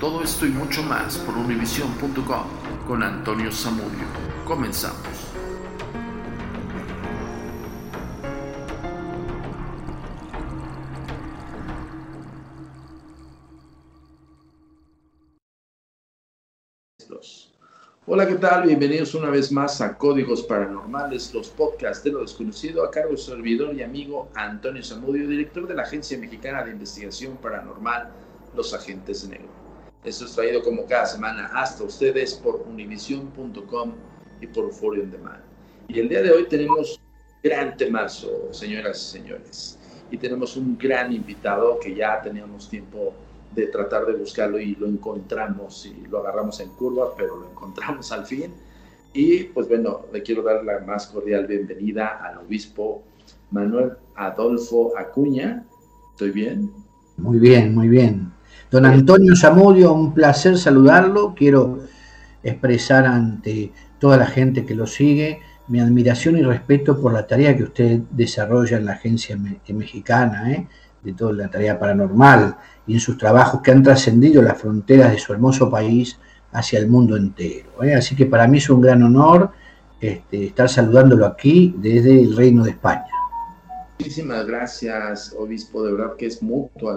Todo esto y mucho más por univision.com con Antonio Zamudio. Comenzamos. Hola, ¿qué tal? Bienvenidos una vez más a Códigos Paranormales, los podcasts de lo desconocido, a cargo de su servidor y amigo Antonio Zamudio, director de la Agencia Mexicana de Investigación Paranormal, Los Agentes de Negro. Esto es traído como cada semana hasta ustedes por univision.com y por On Demand. Y el día de hoy tenemos gran temazo, señoras y señores. Y tenemos un gran invitado que ya teníamos tiempo de tratar de buscarlo y lo encontramos y lo agarramos en curva, pero lo encontramos al fin. Y pues bueno, le quiero dar la más cordial bienvenida al obispo Manuel Adolfo Acuña. ¿Estoy bien? Muy bien, muy bien. Don Antonio Zamudio, un placer saludarlo. Quiero expresar ante toda la gente que lo sigue mi admiración y respeto por la tarea que usted desarrolla en la agencia mexicana, ¿eh? de toda la tarea paranormal y en sus trabajos que han trascendido las fronteras de su hermoso país hacia el mundo entero. ¿eh? Así que para mí es un gran honor este, estar saludándolo aquí desde el Reino de España. Muchísimas gracias, obispo. De verdad que es mutua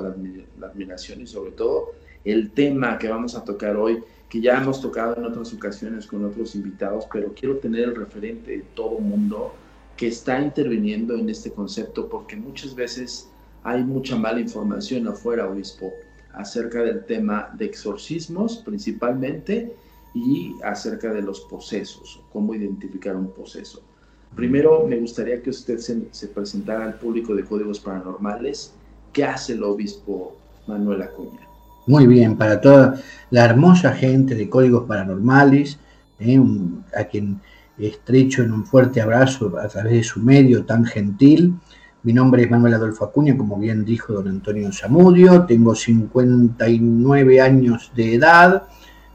la, admiración y sobre todo el tema que vamos a tocar hoy, que ya hemos tocado en otras ocasiones con otros invitados, pero quiero tener el referente de todo mundo que está interviniendo en este concepto, porque muchas veces hay mucha mala información afuera, obispo, acerca del tema de exorcismos principalmente y acerca de los posesos, cómo identificar un poseso. Primero, me gustaría que usted se, presentara al público de Códigos Paranormales. ¿Qué hace el obispo Manuel Acuña? Muy bien, para toda la hermosa gente de Códigos Paranormales, eh, a quien estrecho en un fuerte abrazo a través de su medio tan gentil, mi nombre es Manuel Adolfo Acuña, como bien dijo don Antonio Zamudio, tengo 59 años de edad,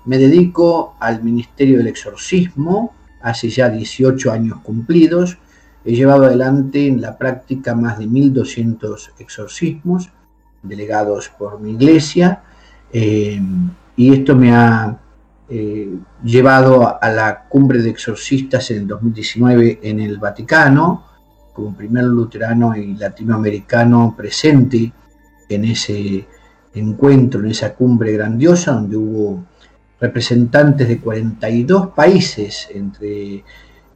me dedico al Ministerio del Exorcismo, hace ya 18 años cumplidos, he llevado adelante en la práctica más de 1.200 exorcismos delegados por mi iglesia, eh, y esto me ha eh, llevado a la cumbre de exorcistas en el 2019 en el Vaticano, como primer luterano y latinoamericano presente en ese encuentro, en esa cumbre grandiosa, donde hubo representantes de 42 países, entre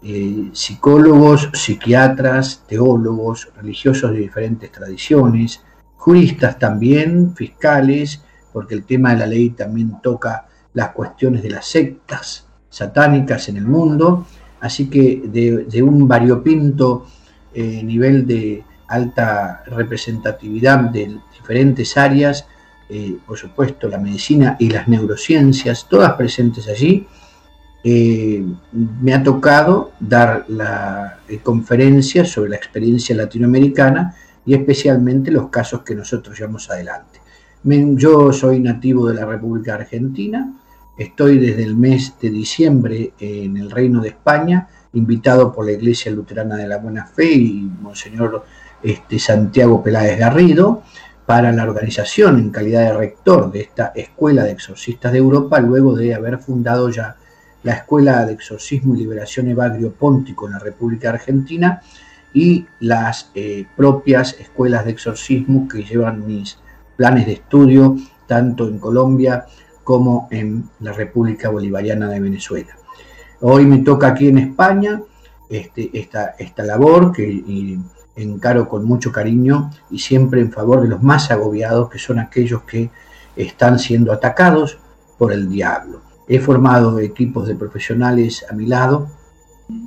eh, psicólogos, psiquiatras, teólogos, religiosos de diferentes tradiciones, juristas también, fiscales, porque el tema de la ley también toca las cuestiones de las sectas satánicas en el mundo, así que de, un variopinto eh, nivel de alta representatividad de diferentes áreas, eh, por supuesto la medicina y las neurociencias, todas presentes allí. Eh, me ha tocado dar la conferencia sobre la experiencia latinoamericana y especialmente los casos que nosotros llevamos adelante. Yo soy nativo de la República Argentina, estoy desde el mes de diciembre en el Reino de España, invitado por la Iglesia Luterana de la Buena Fe y Monseñor este, Santiago Peláez Garrido para la organización en calidad de rector de esta Escuela de Exorcistas de Europa, luego de haber fundado ya la Escuela de Exorcismo y Liberación Evagrio Póntico en la República Argentina y las eh, propias escuelas de exorcismo que llevan mis planes de estudio tanto en Colombia como en la República Bolivariana de Venezuela. Hoy me toca aquí en España este, esta, esta labor que encaro con mucho cariño y siempre en favor de los más agobiados, que son aquellos que están siendo atacados por el diablo. He formado equipos de profesionales a mi lado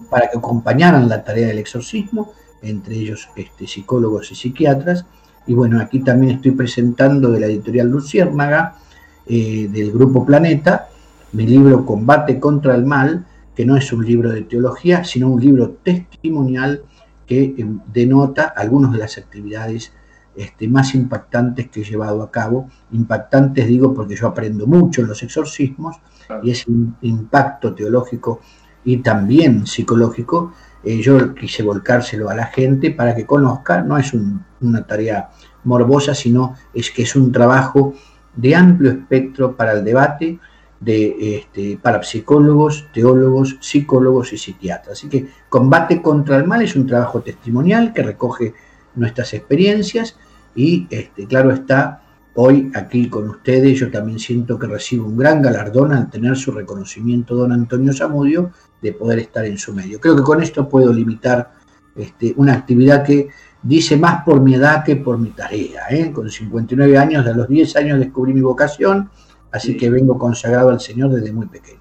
para que acompañaran la tarea del exorcismo, entre ellos este, psicólogos y psiquiatras. Y bueno, aquí también estoy presentando de la editorial Luciérnaga, eh, del Grupo Planeta, mi libro Combate contra el Mal, que no es un libro de teología, sino un libro testimonial que em, denota algunas de las actividades este, más impactantes que he llevado a cabo. Impactantes digo porque yo aprendo mucho en los exorcismos y ese impacto teológico y también psicológico, eh, yo quise volcárselo a la gente para que conozca, no es una tarea morbosa, sino es que es un trabajo de amplio espectro para el debate de este, parapsicólogos, teólogos, psicólogos y psiquiatras. Así que Combate contra el Mal es un trabajo testimonial que recoge nuestras experiencias y, este, claro está, hoy aquí con ustedes yo también siento que recibo un gran galardón al tener su reconocimiento don Antonio Zamudio de poder estar en su medio. Creo que con esto puedo limitar este, una actividad que dice más por mi edad que por mi tarea. ¿eh? Con 59 años, a los 10 años descubrí mi vocación, así que vengo consagrado al Señor desde muy pequeño.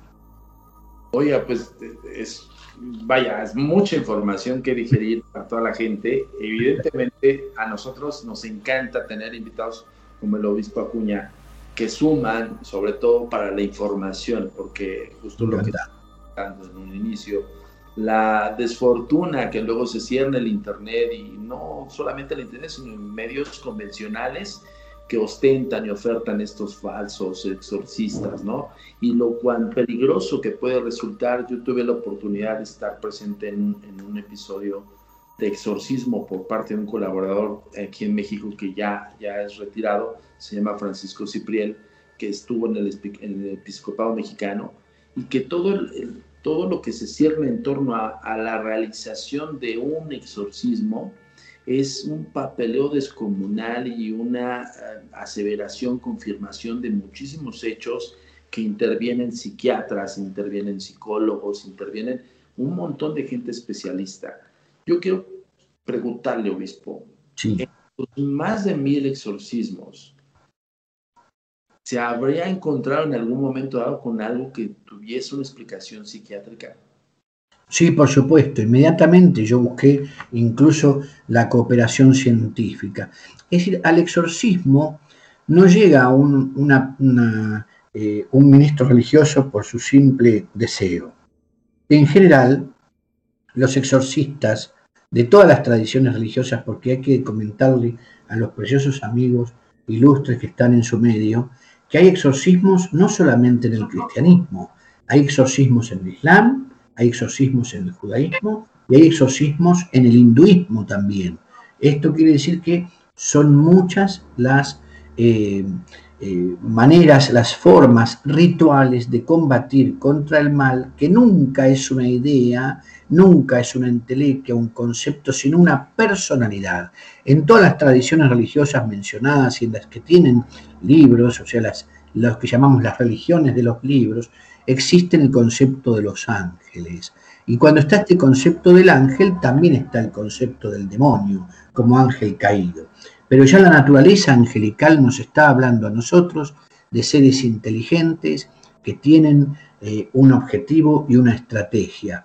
Oiga, pues es, vaya, es mucha información que digerir para toda la gente. Evidentemente a nosotros nos encanta tener invitados como el obispo Acuña que suman sobre todo para la información, porque justo lo que en un inicio, la desfortuna que luego se cierra el Internet y no solamente el Internet, sino en medios convencionales que ostentan y ofertan estos falsos exorcistas, ¿no? Y lo cuán peligroso que puede resultar, yo tuve la oportunidad de estar presente en, un episodio de exorcismo por parte de un colaborador aquí en México que ya, ya es retirado, se llama Francisco Cipriel, que estuvo en el, en episcopado mexicano y que todo, todo lo que se cierne en torno a, la realización de un exorcismo es un papeleo descomunal y una eh, aseveración, confirmación de muchísimos hechos que intervienen psiquiatras, intervienen psicólogos, intervienen un montón de gente especialista. Yo quiero preguntarle, obispo, en los más de mil exorcismos, ¿se habría encontrado en algún momento dado con algo que tuviese una explicación psiquiátrica? Sí, por supuesto. Inmediatamente yo busqué incluso la cooperación científica. Es decir, al exorcismo no llega un, eh, un ministro religioso por su simple deseo. En general, los exorcistas de todas las tradiciones religiosas, porque hay que comentarle a los preciosos amigos ilustres que están en su medio, que hay exorcismos no solamente en el cristianismo, hay exorcismos en el Islam, hay exorcismos en el judaísmo y hay exorcismos en el hinduismo también. Esto quiere decir que son muchas las eh, eh, maneras, las formas rituales de combatir contra el mal, que nunca es una idea, nunca es una entelequia, un concepto, sino una personalidad. En todas las tradiciones religiosas mencionadas y en las que tienen libros, o sea, las, los que llamamos las religiones de los libros, existe el concepto de los ángeles. Y cuando está este concepto del ángel, también está el concepto del demonio, como ángel caído. Pero ya la naturaleza angelical nos está hablando a nosotros de seres inteligentes que tienen eh, un objetivo y una estrategia.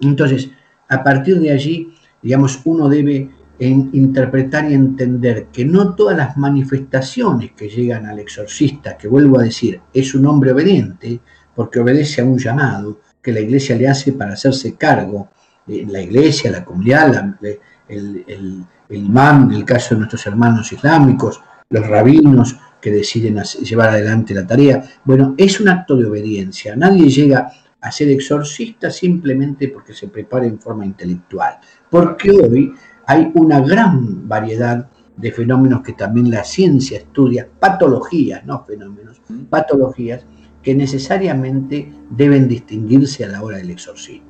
Entonces, a partir de allí, digamos, uno debe interpretar y entender que no todas las manifestaciones que llegan al exorcista, que vuelvo a decir, es un hombre obediente, porque obedece a un llamado que la iglesia le hace para hacerse cargo, la iglesia, la comunidad, el, el, el imán, en el caso de nuestros hermanos islámicos, los rabinos que deciden llevar adelante la tarea. Bueno, es un acto de obediencia. Nadie llega a ser exorcista simplemente porque se prepara en forma intelectual. Porque hoy hay una gran variedad de fenómenos que también la ciencia estudia, patologías, no fenómenos, patologías que necesariamente deben distinguirse a la hora del exorcismo.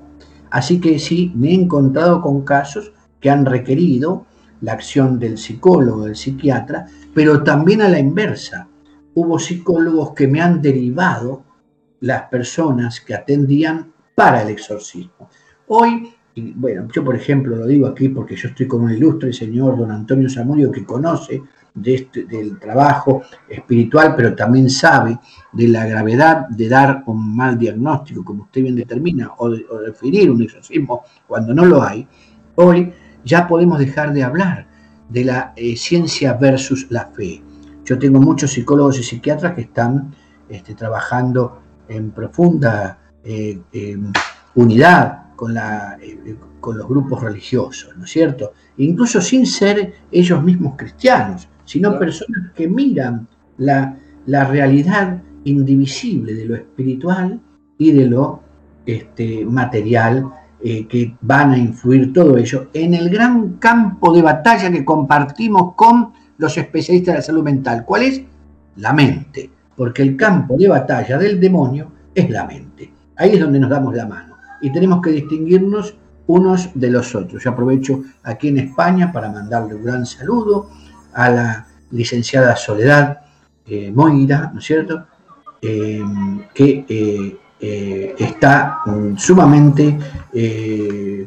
Así que sí, me he encontrado con casos que han requerido la acción del psicólogo, del psiquiatra, pero también a la inversa. hubo psicólogos que me han derivado las personas que atendían para el exorcismo. Hoy, bueno, yo por ejemplo lo digo aquí porque yo estoy con un ilustre señor, don Antonio Zamudio, que conoce de este, del trabajo espiritual, pero también sabe de la gravedad de dar un mal diagnóstico, como usted bien determina, o, de, definir un exorcismo cuando no lo hay, hoy ya podemos dejar de hablar de la eh, ciencia versus la fe. Yo tengo muchos psicólogos y psiquiatras que están este, trabajando en profunda eh, unidad con, eh, con los grupos religiosos, ¿no es cierto? Incluso sin ser ellos mismos cristianos, sino personas que miran la, realidad indivisible de lo espiritual y de lo este, material eh, que van a influir todo ello en el gran campo de batalla que compartimos con los especialistas de la salud mental. ¿Cuál es? La mente, porque el campo de batalla del demonio es la mente. Ahí es donde nos damos la mano y tenemos que distinguirnos unos de los otros. Yo aprovecho aquí en España para mandarle un gran saludo a la licenciada Soledad eh, Moira, ¿no es cierto? Eh, que eh, está mm, sumamente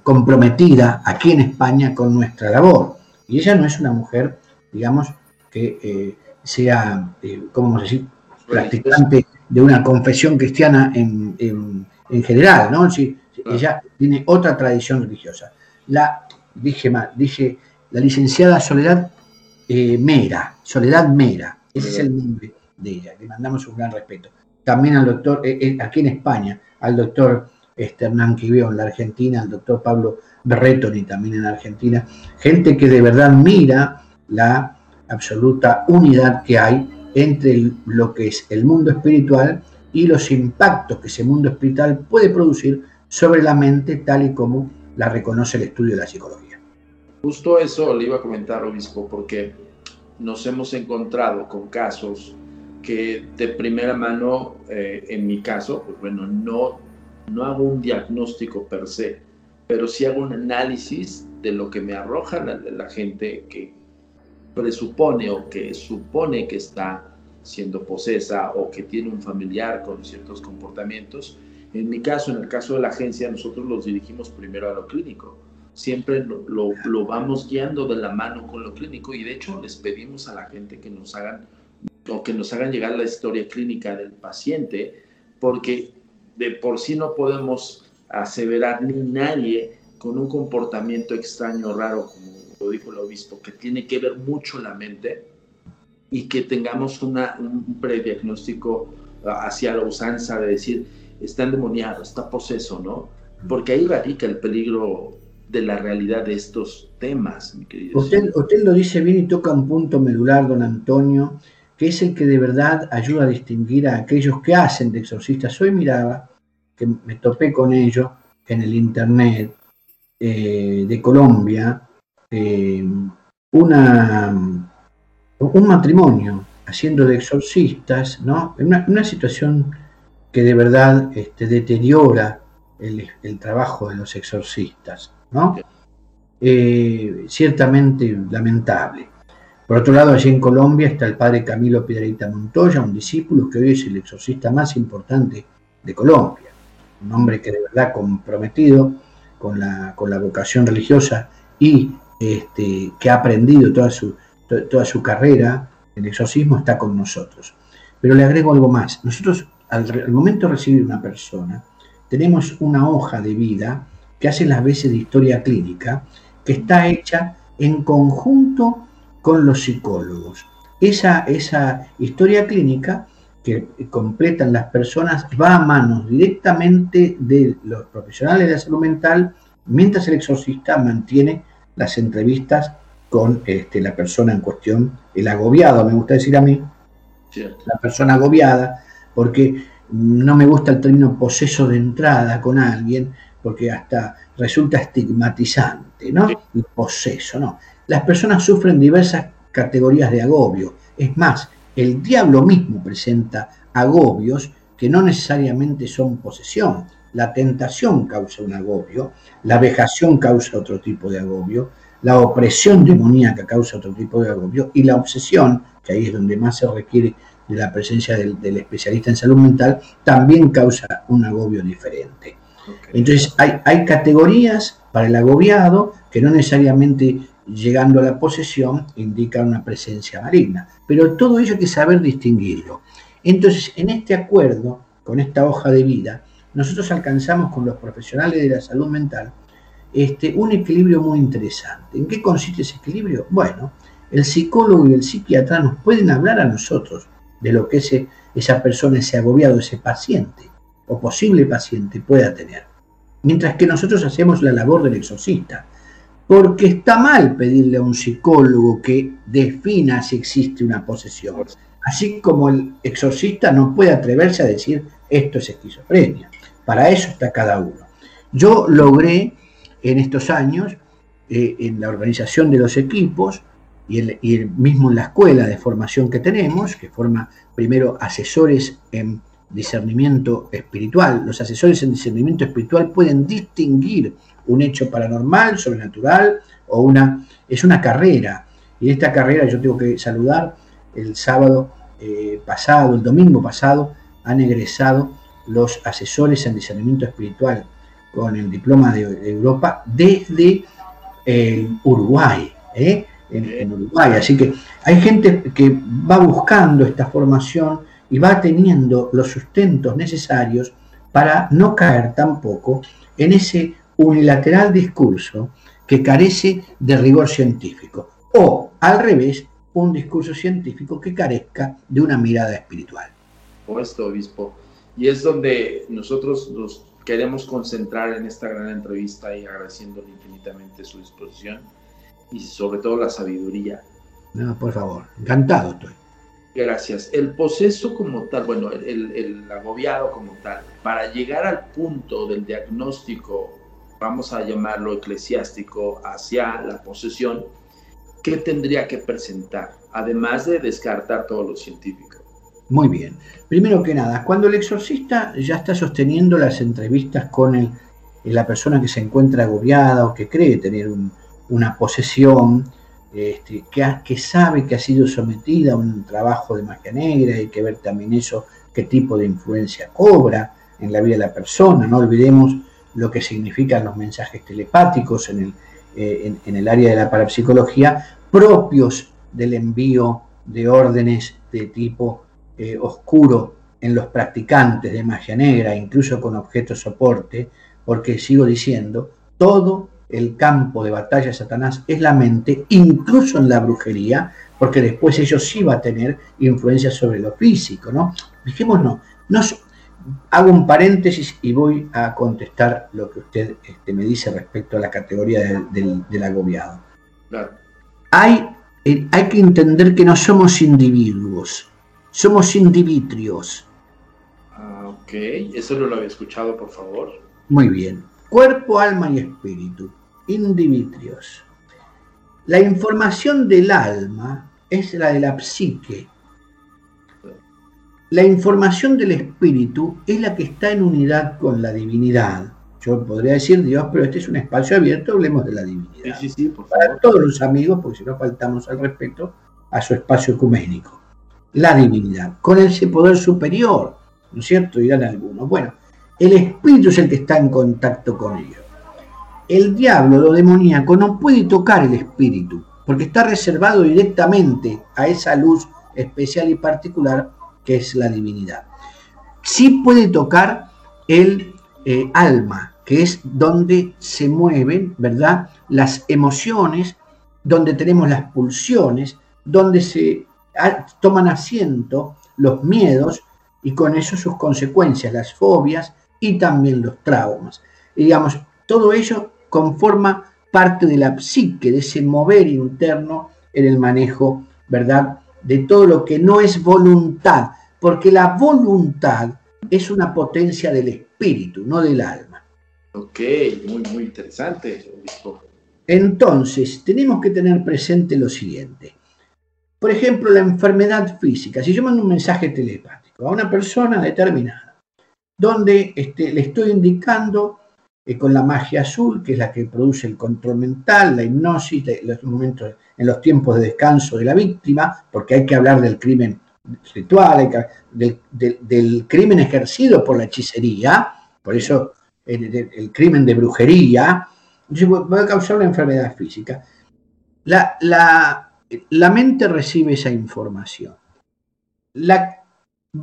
comprometida aquí en España con nuestra labor. Y ella no es una mujer, digamos, que sea, ¿cómo vamos a decir?, practicante de una confesión cristiana en, general, ¿no? Sí, ella tiene otra tradición religiosa. La, dije mal, dije, la licenciada Soledad eh, Mera, Soledad Mera, ese es el nombre de ella, le mandamos un gran respeto. También al doctor, eh, eh, aquí en España, al doctor este, Hernán Quibeo en la Argentina, al doctor Pablo Berretoni también en Argentina, gente que de verdad mira la absoluta unidad que hay entre lo que es el mundo espiritual y los impactos que ese mundo espiritual puede producir sobre la mente tal y como la reconoce el estudio de la psicología. Justo eso le iba a comentar, obispo, porque nos hemos encontrado con casos que de primera mano, eh, en mi caso, pues bueno, no, no hago un diagnóstico per se, pero sí hago un análisis de lo que me arroja la, la gente que presupone o que supone que está siendo posesa o que tiene un familiar con ciertos comportamientos. En mi caso, en el caso de la agencia, nosotros los dirigimos primero a lo clínico. Siempre lo, lo, vamos guiando de la mano con lo clínico y de hecho les pedimos a la gente que nos hagan o que nos hagan llegar la historia clínica del paciente porque de por sí no podemos aseverar ni nadie con un comportamiento extraño, raro, como lo dijo el obispo, que tiene que ver mucho la mente, y que tengamos una, un prediagnóstico hacia la usanza de decir, está endemoniado, está poseso, ¿no? Porque ahí radica el peligro de la realidad de estos temas, mi querido. Usted, usted lo dice bien y toca un punto medular, don Antonio, que es el que de verdad ayuda a distinguir a aquellos que hacen de exorcistas. Hoy miraba, que me topé con ellos en el internet eh, de Colombia, eh, una un matrimonio haciendo de exorcistas, ¿no? Una, una situación que de verdad este, deteriora el, trabajo de los exorcistas, ¿no? Eh, ciertamente lamentable. Por otro lado, allí en Colombia está el padre Camilo Piedrita Montoya, un discípulo que hoy es el exorcista más importante de Colombia, un hombre que de verdad comprometido con la, con la vocación religiosa y este, que ha aprendido toda su, toda su carrera el exorcismo está con nosotros. Pero le agrego algo más. Nosotros, al, momento de recibir una persona, tenemos una hoja de vida que hace las veces de historia clínica, que está hecha en conjunto con los psicólogos. Esa, esa historia clínica que completan las personas va a manos directamente de los profesionales de la salud mental, mientras el exorcista mantiene las entrevistas con este, la persona en cuestión, el agobiado, me gusta decir a mí, la persona agobiada, porque no me gusta el término poseso de entrada con alguien, porque hasta resulta estigmatizante, ¿no? El poseso, ¿no? Las personas sufren diversas categorías de agobio. Es más, el diablo mismo presenta agobios que no necesariamente son posesión. La tentación causa un agobio, la vejación causa otro tipo de agobio, la opresión demoníaca causa otro tipo de agobio y la obsesión, que ahí es donde más se requiere de la presencia del, especialista en salud mental, también causa un agobio diferente. Entonces hay, hay categorías para el agobiado que no necesariamente llegando a la posesión indican una presencia maligna, pero todo ello hay que saber distinguirlo. Entonces, en este acuerdo, con esta hoja de vida, nosotros alcanzamos con los profesionales de la salud mental este, un equilibrio muy interesante. ¿En qué consiste ese equilibrio? Bueno, el psicólogo y el psiquiatra nos pueden hablar a nosotros de lo que ese, esa persona, ese agobiado, ese paciente o posible paciente pueda tener. Mientras que nosotros hacemos la labor del exorcista. Porque está mal pedirle a un psicólogo que defina si existe una posesión. Así como el exorcista no puede atreverse a decir esto es esquizofrenia. Para eso está cada uno. Yo logré en estos años, eh, en la organización de los equipos y, el, mismo en la escuela de formación que tenemos, que forma primero asesores en discernimiento espiritual. Los asesores en discernimiento espiritual pueden distinguir un hecho paranormal, sobrenatural o una... Es una carrera. Y esta carrera yo tengo que saludar el sábado eh, pasado, el domingo pasado, han egresado los asesores en discernimiento espiritual con el diploma de Europa desde el Uruguay, ¿eh? en, Uruguay. Así que hay gente que va buscando esta formación y va teniendo los sustentos necesarios para no caer tampoco en ese unilateral discurso que carece de rigor científico. O, al revés, un discurso científico que carezca de una mirada espiritual. esto, obispo. Y es donde nosotros los queremos concentrar en esta gran entrevista y agradeciéndole infinitamente su disposición y sobre todo la sabiduría. No, por favor, encantado estoy. Gracias. El proceso como tal, bueno, el, agobiado como tal, para llegar al punto del diagnóstico, vamos a llamarlo eclesiástico, hacia la posesión, ¿qué tendría que presentar? Además de descartar todo lo científico. Muy bien. Primero que nada, cuando el exorcista ya está sosteniendo las entrevistas con el, la persona que se encuentra agobiada o que cree tener una posesión, este, que, sabe que ha sido sometida a un trabajo de magia negra, hay que ver también eso, qué tipo de influencia cobra en la vida de la persona. No olvidemos lo que significan los mensajes telepáticos en el, eh, en el área de la parapsicología, propios del envío de órdenes de tipo eh, oscuro en los practicantes de magia negra, incluso con objetos soporte, porque sigo diciendo, todo el campo de batalla de Satanás es la mente, incluso en la brujería, porque después ellos sí va a tener influencia sobre lo físico, ¿no? Dijimos no, hago un paréntesis y voy a contestar lo que usted este, me dice respecto a la categoría del, agobiado. Hay, eh, hay que entender que no somos individuos, somos indivitrios. Ah, ok, eso no lo había escuchado, por favor. Muy bien. Cuerpo, alma y espíritu. Indivitrios. La información del alma es la de la psique. La información del espíritu es la que está en unidad con la divinidad. Yo podría decir Dios, pero este es un espacio abierto, hablemos de la divinidad. Sí, sí, por favor. Para todos los amigos, porque si no faltamos al respeto a su espacio ecuménico la divinidad, con ese poder superior, ¿no es cierto? Dirán algunos. Bueno, el espíritu es el que está en contacto con ellos. El diablo, lo demoníaco, no puede tocar el espíritu, porque está reservado directamente a esa luz especial y particular que es la divinidad. Sí puede tocar el eh, alma, que es donde se mueven, ¿verdad? Las emociones, donde tenemos las pulsiones, donde se toman asiento los miedos y con eso sus consecuencias, las fobias y también los traumas. digamos, todo ello conforma parte de la psique, de ese mover interno en el manejo, ¿verdad? De todo lo que no es voluntad, porque la voluntad es una potencia del espíritu, no del alma. Ok, muy, muy interesante. Entonces, tenemos que tener presente lo siguiente. Por ejemplo, la enfermedad física. Si yo mando un mensaje telepático a una persona determinada, donde este, le estoy indicando eh, con la magia azul, que es la que produce el control mental, la hipnosis, los momentos, en los tiempos de descanso de la víctima, porque hay que hablar del crimen ritual, del, crimen ejercido por la hechicería, por eso el, crimen de brujería, puede causar una enfermedad física. La, la, mente recibe esa información.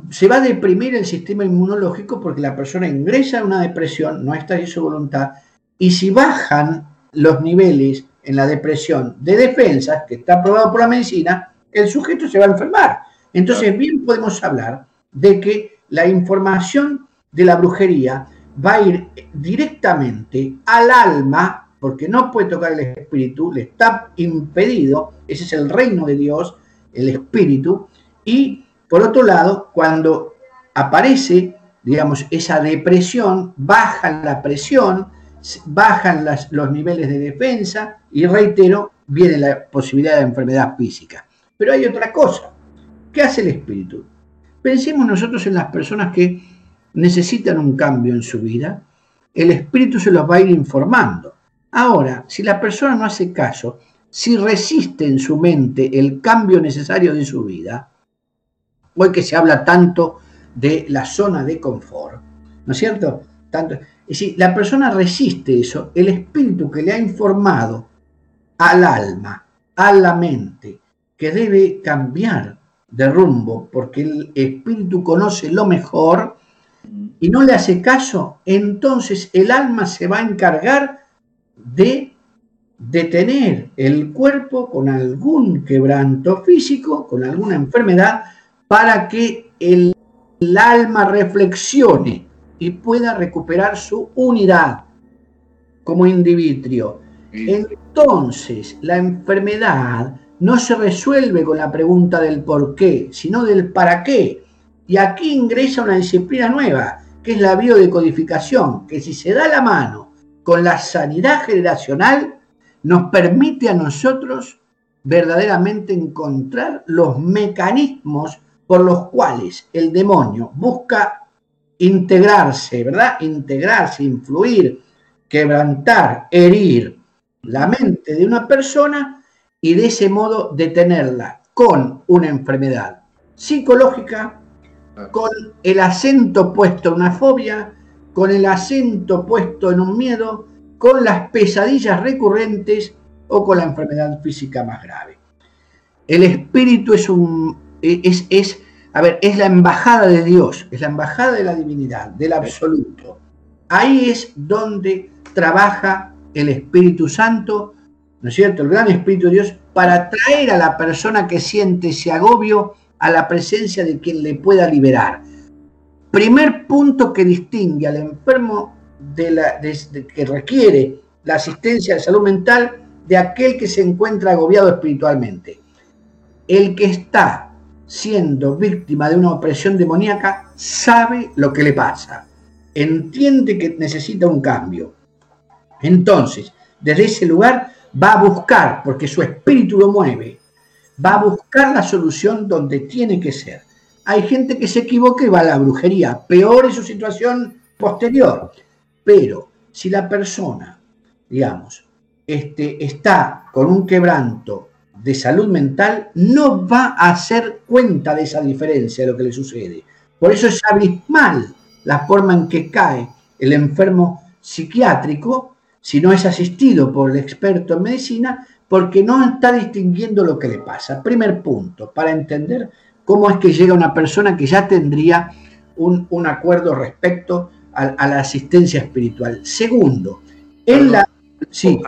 Se va a deprimir el sistema inmunológico porque la persona ingresa a una depresión, no está en su voluntad, y si bajan los niveles en la depresión de defensa, que está aprobado por la medicina, el sujeto se va a enfermar. Entonces, bien podemos hablar de que la información de la brujería va a ir directamente al alma, porque no puede tocar el espíritu, le está impedido, ese es el reino de Dios, el espíritu, y por otro lado, cuando aparece, digamos, esa depresión, baja la presión, bajan los niveles de defensa y reitero, viene la posibilidad de enfermedad física. Pero hay otra cosa. ¿Qué hace el espíritu? Pensemos nosotros en las personas que necesitan un cambio en su vida. El espíritu se los va a ir informando. Ahora, si la persona no hace caso, si resiste en su mente el cambio necesario de su vida, hoy que se habla tanto de la zona de confort, ¿no es cierto? Tanto, y si la persona resiste eso, el espíritu que le ha informado al alma, a la mente, que debe cambiar de rumbo porque el espíritu conoce lo mejor y no le hace caso, entonces el alma se va a encargar de detener el cuerpo con algún quebranto físico, con alguna enfermedad, para que el, el alma reflexione y pueda recuperar su unidad como individuo. Entonces, la enfermedad no se resuelve con la pregunta del por qué, sino del para qué. Y aquí ingresa una disciplina nueva, que es la biodecodificación, que si se da la mano con la sanidad generacional, nos permite a nosotros verdaderamente encontrar los mecanismos por los cuales el demonio busca integrarse, ¿verdad? Integrarse, influir, quebrantar, herir la mente de una persona y de ese modo detenerla con una enfermedad psicológica, con el acento puesto en una fobia, con el acento puesto en un miedo, con las pesadillas recurrentes o con la enfermedad física más grave. El espíritu es un es, es a ver, es la embajada de Dios, es la embajada de la divinidad, del absoluto. Ahí es donde trabaja el Espíritu Santo, ¿no es cierto? El gran Espíritu de Dios, para traer a la persona que siente ese agobio a la presencia de quien le pueda liberar. Primer punto que distingue al enfermo de la, que requiere la asistencia de salud mental de aquel que se encuentra agobiado espiritualmente. El que está siendo víctima de una opresión demoníaca, sabe lo que le pasa, entiende que necesita un cambio. Entonces, desde ese lugar va a buscar, porque su espíritu lo mueve, va a buscar la solución donde tiene que ser. Hay gente que se equivoca y va a la brujería, peor es su situación posterior. Pero si la persona, digamos, este, está con un quebranto de salud mental no va a hacer cuenta de esa diferencia de lo que le sucede. Por eso es abismal la forma en que cae el enfermo psiquiátrico si no es asistido por el experto en medicina, porque no está distinguiendo lo que le pasa. Primer punto, para entender cómo es que llega una persona que ya tendría un, acuerdo respecto a, la asistencia espiritual. Segundo, en la... Sí.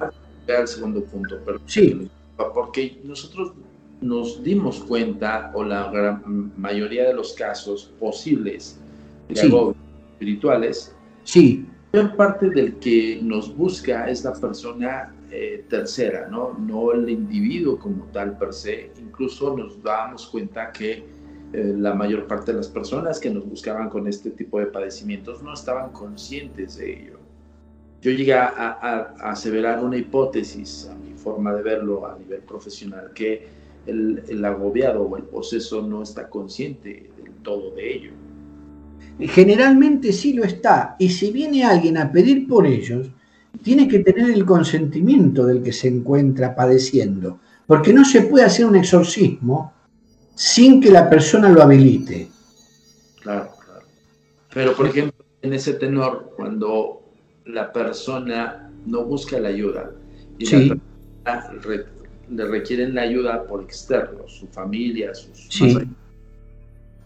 El segundo punto, Sí porque nosotros nos dimos cuenta, o la gran mayoría de los casos posibles de espirituales, sí. parte del que nos busca es la persona eh, tercera, ¿no? no el individuo como tal per se. Incluso nos damos cuenta que eh, la mayor parte de las personas que nos buscaban con este tipo de padecimientos no estaban conscientes de ello. Yo llegué a, a aseverar una hipótesis forma de verlo a nivel profesional, que el, agobiado o el poseso no está consciente del todo de ello. Generalmente sí lo está, y si viene alguien a pedir por ellos, tiene que tener el consentimiento del que se encuentra padeciendo, porque no se puede hacer un exorcismo sin que la persona lo habilite. Claro, claro. Pero, por ejemplo, en ese tenor, cuando la persona no busca la ayuda y la persona le requieren la ayuda por externos, su familia, sus sí.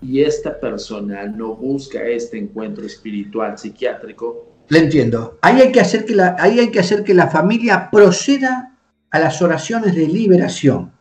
y esta persona no busca este encuentro espiritual psiquiátrico. Le entiendo. Ahí hay que hacer que la, ahí hay que hacer que la familia proceda a las oraciones de liberación.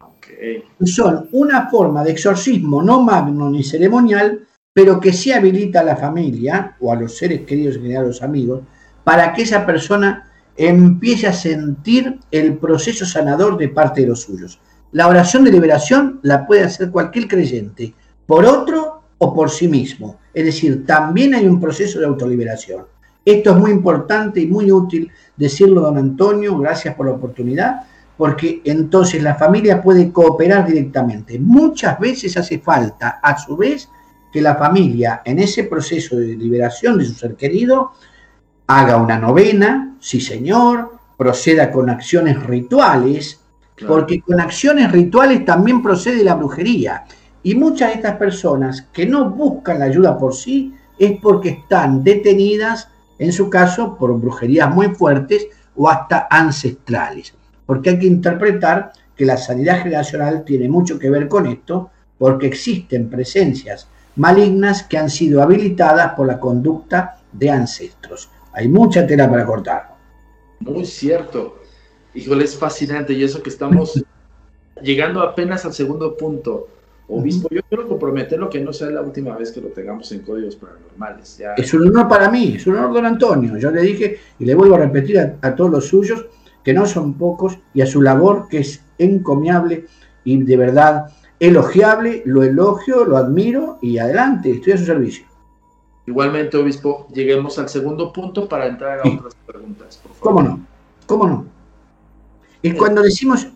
Okay. Son una forma de exorcismo no magno ni ceremonial, pero que sí habilita a la familia o a los seres queridos, en general a los amigos, para que esa persona empiece a sentir el proceso sanador de parte de los suyos. La oración de liberación la puede hacer cualquier creyente, por otro o por sí mismo. Es decir, también hay un proceso de autoliberación. Esto es muy importante y muy útil decirlo, don Antonio, gracias por la oportunidad, porque entonces la familia puede cooperar directamente. Muchas veces hace falta, a su vez, que la familia en ese proceso de liberación de su ser querido haga una novena, sí señor, proceda con acciones rituales, claro. porque con acciones rituales también procede la brujería. Y muchas de estas personas que no buscan la ayuda por sí es porque están detenidas, en su caso, por brujerías muy fuertes o hasta ancestrales. Porque hay que interpretar que la sanidad generacional tiene mucho que ver con esto, porque existen presencias malignas que han sido habilitadas por la conducta de ancestros. Hay mucha tela para cortar. Muy cierto. Híjole, es fascinante y eso que estamos llegando apenas al segundo punto. Obispo, yo quiero comprometerlo que no sea la última vez que lo tengamos en códigos paranormales. Ya... Es un honor para mí, es un honor, don Antonio. Yo le dije y le vuelvo a repetir a, a todos los suyos que no son pocos y a su labor que es encomiable y de verdad elogiable, lo elogio, lo admiro y adelante, estoy a su servicio. Igualmente, obispo, lleguemos al segundo punto para entrar a otras preguntas. ¿Cómo no? ¿Cómo no? Y cuando decimos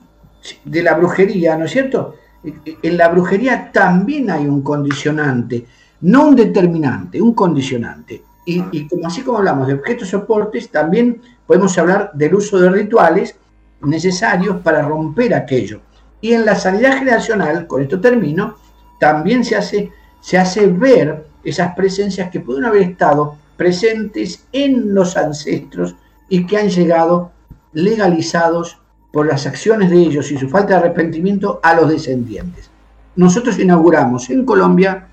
de la brujería, ¿no es cierto? En la brujería también hay un condicionante, no un determinante, un condicionante. Y, y como así como hablamos de objetos soportes, también podemos hablar del uso de rituales necesarios para romper aquello. Y en la sanidad generacional, con esto termino, también se hace, se hace ver esas presencias que pueden haber estado presentes en los ancestros y que han llegado legalizados por las acciones de ellos y su falta de arrepentimiento a los descendientes. Nosotros inauguramos en Colombia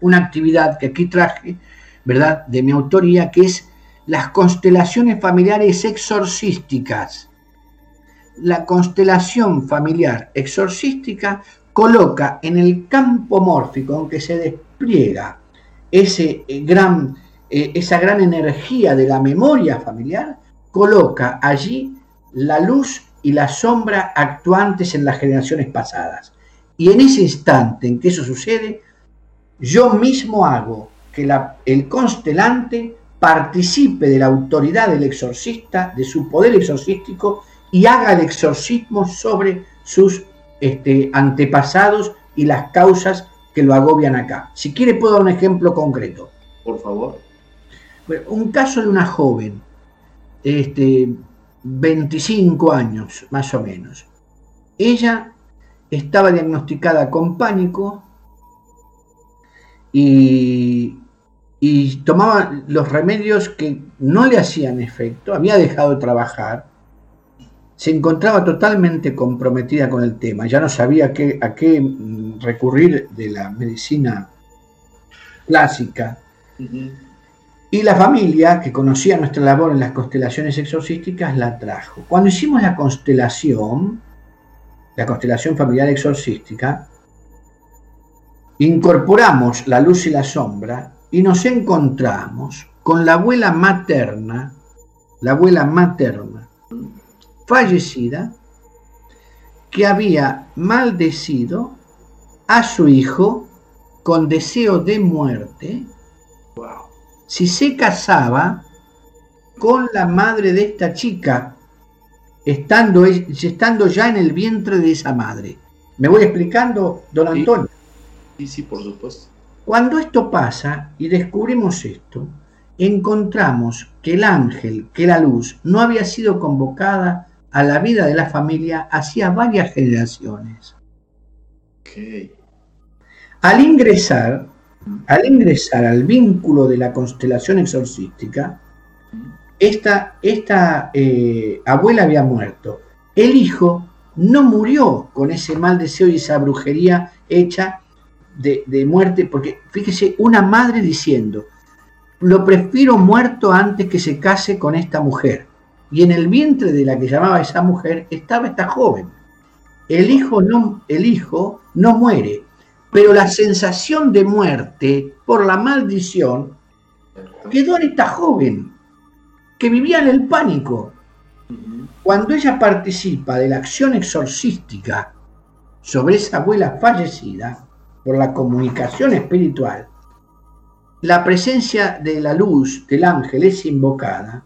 una actividad que aquí traje, ¿verdad?, de mi autoría, que es las constelaciones familiares exorcísticas. La constelación familiar exorcística coloca en el campo mórfico, aunque se despliega ese gran, eh, esa gran energía de la memoria familiar, coloca allí la luz y la sombra actuantes en las generaciones pasadas. Y en ese instante en que eso sucede, yo mismo hago que el constelante participe de la autoridad del exorcista, de su poder exorcístico, y haga el exorcismo sobre sus este, antepasados y las causas que lo agobian acá. Si quiere puedo dar un ejemplo concreto. Por favor. un caso de una joven, este, 25 años más o menos. Ella estaba diagnosticada con pánico y, y tomaba los remedios que no le hacían efecto, había dejado de trabajar se encontraba totalmente comprometida con el tema, ya no sabía qué, a qué mm, recurrir de la medicina clásica. Uh -huh. Y la familia, que conocía nuestra labor en las constelaciones exorcísticas, la trajo. Cuando hicimos la constelación, la constelación familiar exorcística, incorporamos la luz y la sombra y nos encontramos con la abuela materna, la abuela materna, fallecida que había maldecido a su hijo con deseo de muerte wow. si se casaba con la madre de esta chica, estando, estando ya en el vientre de esa madre. ¿Me voy explicando, don Antonio? Sí, sí, por supuesto. Cuando esto pasa y descubrimos esto, encontramos que el ángel, que la luz, no había sido convocada a la vida de la familia hacía varias generaciones. Al ingresar, al ingresar al vínculo de la constelación exorcística, esta, esta eh, abuela había muerto. El hijo no murió con ese mal deseo y esa brujería hecha de, de muerte, porque fíjese, una madre diciendo, lo prefiero muerto antes que se case con esta mujer. Y en el vientre de la que llamaba esa mujer estaba esta joven. El hijo no, el hijo no muere, pero la sensación de muerte por la maldición quedó en esta joven que vivía en el pánico. Cuando ella participa de la acción exorcística sobre esa abuela fallecida por la comunicación espiritual, la presencia de la luz del ángel es invocada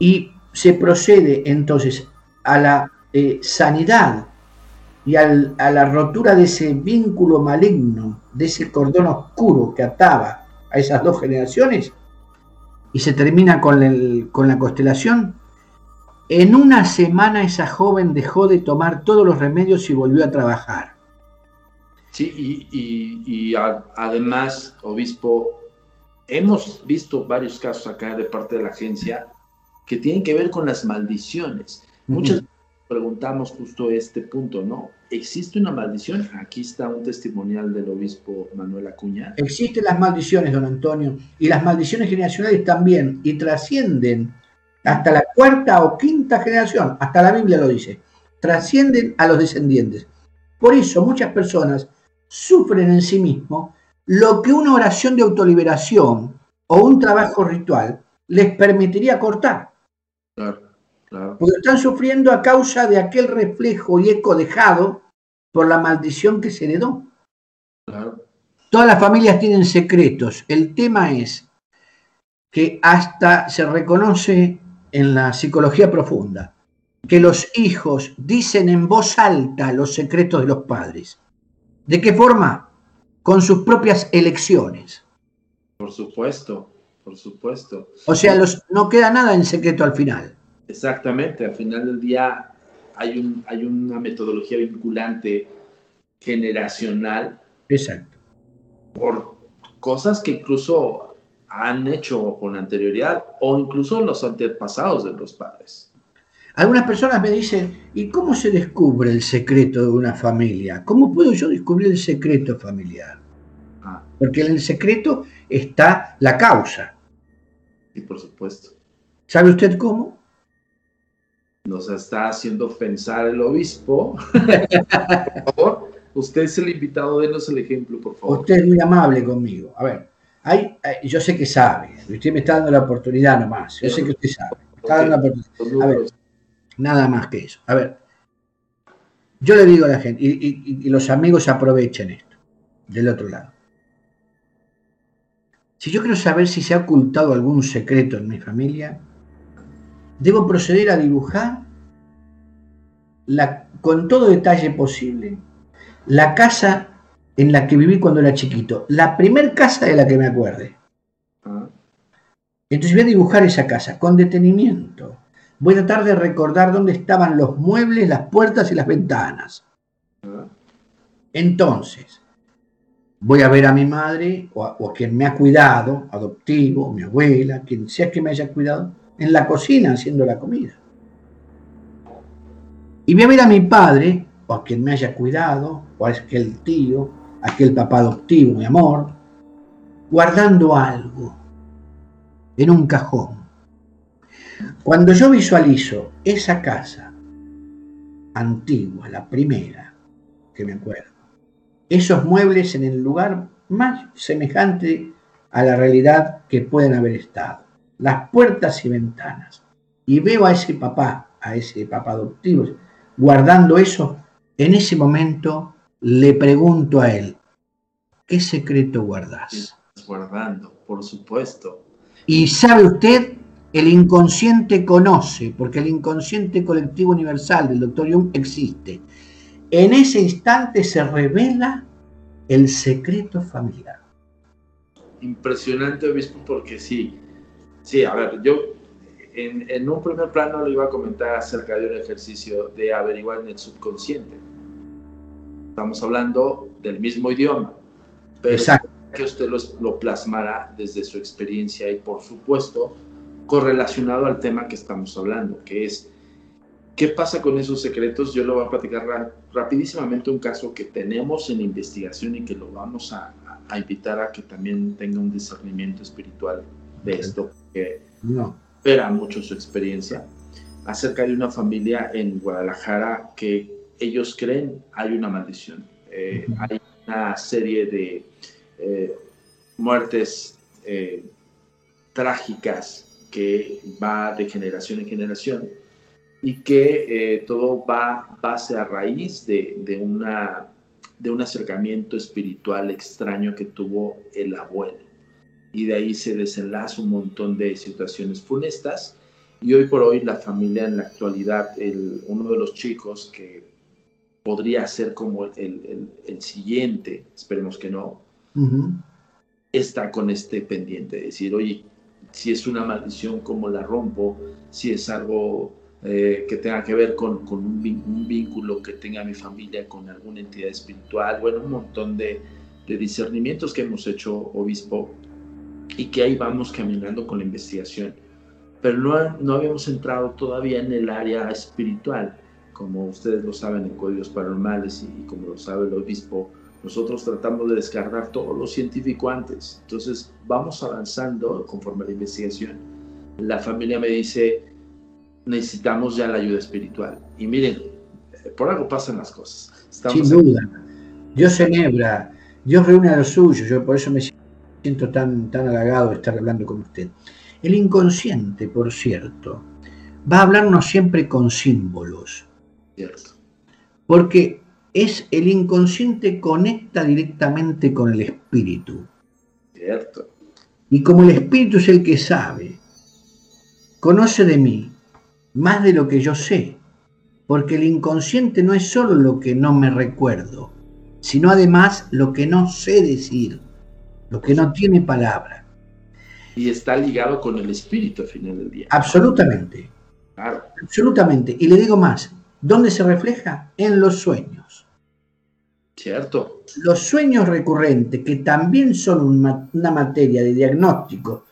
y se procede entonces a la eh, sanidad y a la rotura de ese vínculo maligno, de ese cordón oscuro que ataba a esas dos generaciones, y se termina con, con la constelación, en una semana esa joven dejó de tomar todos los remedios y volvió a trabajar. Sí, y, además, obispo, hemos visto varios casos acá de parte de la agencia que tienen que ver con las maldiciones. Muchas veces preguntamos justo este punto, ¿no? ¿Existe una maldición? Aquí está un testimonial del obispo Manuel Acuña. Existen las maldiciones, don Antonio, y las maldiciones generacionales también, y trascienden hasta la cuarta o quinta generación, hasta la Biblia lo dice, trascienden a los descendientes. Por eso muchas personas sufren en sí mismos lo que una oración de autoliberación o un trabajo ritual les permitiría cortar. Claro, claro. Porque están sufriendo a causa de aquel reflejo y eco dejado por la maldición que se heredó. Claro. Todas las familias tienen secretos. El tema es que hasta se reconoce en la psicología profunda que los hijos dicen en voz alta los secretos de los padres. ¿De qué forma? Con sus propias elecciones. Por supuesto, por supuesto. O sea, los, no queda nada en secreto al final. Exactamente, al final del día hay, un, hay una metodología vinculante generacional. Exacto. Por cosas que incluso han hecho con anterioridad o incluso los antepasados de los padres. Algunas personas me dicen, ¿y cómo se descubre el secreto de una familia? ¿Cómo puedo yo descubrir el secreto familiar? Ah. Porque en el secreto está la causa. Sí, por supuesto. ¿Sabe usted cómo? Nos está haciendo pensar el obispo. por favor, usted es el invitado, denos el ejemplo, por favor. Usted es muy amable conmigo. A ver, hay, yo sé que sabe, usted me está dando la oportunidad nomás, yo sé que usted sabe. Está dando la oportunidad. A ver, Nada más que eso. A ver, yo le digo a la gente, y, los amigos aprovechen esto, del otro lado. Si yo quiero saber si se ha ocultado algún secreto en mi familia, debo proceder a dibujar la, con todo detalle posible la casa en la que viví cuando era chiquito, la primer casa de la que me acuerde. Ah. Entonces voy a dibujar esa casa con detenimiento, Voy a tratar de recordar dónde estaban los muebles, las puertas y las ventanas. Entonces, voy a ver a mi madre o a, quien me ha cuidado, adoptivo, mi abuela, quien sea que me haya cuidado, en la cocina haciendo la comida. Y voy a ver a mi padre o a quien me haya cuidado, o a aquel tío, aquel papá adoptivo, mi amor, guardando algo en un cajón cuando yo visualizo esa casa antigua, la primera que me acuerdo, esos muebles en el lugar más semejante a la realidad que pueden haber estado, las puertas y ventanas, y veo a ese papá, a ese papá adoptivo, guardando eso, en ese momento le pregunto a él, ¿qué secreto guardas? Guardando, por supuesto. Y sabe usted el inconsciente conoce, porque el inconsciente colectivo universal del doctor Jung existe. En ese instante se revela el secreto familiar. Impresionante, obispo, porque sí, sí, a ver, yo en, un primer plano le iba a comentar acerca de un ejercicio de averiguar en el subconsciente. Estamos hablando del mismo idioma, pero Exacto. que usted lo, lo plasmará desde su experiencia y, por supuesto, correlacionado al tema que estamos hablando, que es ¿Qué pasa con esos secretos? Yo lo voy a platicar ra rapidísimamente un caso que tenemos en investigación y que lo vamos a, a, a, invitar a que también tenga un discernimiento espiritual de esto, que no. espera mucho su experiencia, acerca de una familia en Guadalajara que ellos creen hay una maldición. Eh, uh -huh. Hay una serie de eh, muertes eh, trágicas que va de generación en generación y que eh, todo va base a raíz de, de, una, de un acercamiento espiritual extraño que tuvo el abuelo. Y de ahí se desenlaza un montón de situaciones funestas. Y hoy por hoy la familia en la actualidad, el, uno de los chicos que podría ser como el, el, el siguiente, esperemos que no, uh -huh. está con este pendiente de decir, oye, si es una maldición, ¿cómo la rompo? Si es algo eh, que tenga que ver con, con un, un, vínculo que tenga mi familia con alguna entidad espiritual, bueno, un montón de, de, discernimientos que hemos hecho, obispo, y que ahí vamos caminando con la investigación. Pero no, no habíamos entrado todavía en el área espiritual, como ustedes lo saben en códigos paranormales y, y como lo sabe el obispo, nosotros tratamos de descargar todo lo científico antes. Entonces vamos avanzando conforme a la investigación. La familia me dice, necesitamos ya la ayuda espiritual. Y miren, por algo pasan las cosas. Estamos Sin duda. Dios enhebra, Dios reúne a los suyos, yo por eso me siento tan, tan halagado de estar hablando con usted. El inconsciente, por cierto, va a hablarnos siempre con símbolos. Cierto. Porque es el inconsciente conecta directamente con el espíritu. Cierto. Y como el espíritu es el que sabe, conoce de mí, más de lo que yo sé, porque el inconsciente no es solo lo que no me recuerdo, sino además lo que no sé decir, lo que no tiene palabra. Y está ligado con el espíritu al final del día. Absolutamente. Claro. Absolutamente. Y le digo más, ¿dónde se refleja? En los sueños. Cierto. Los sueños recurrentes, que también son una, materia de diagnóstico,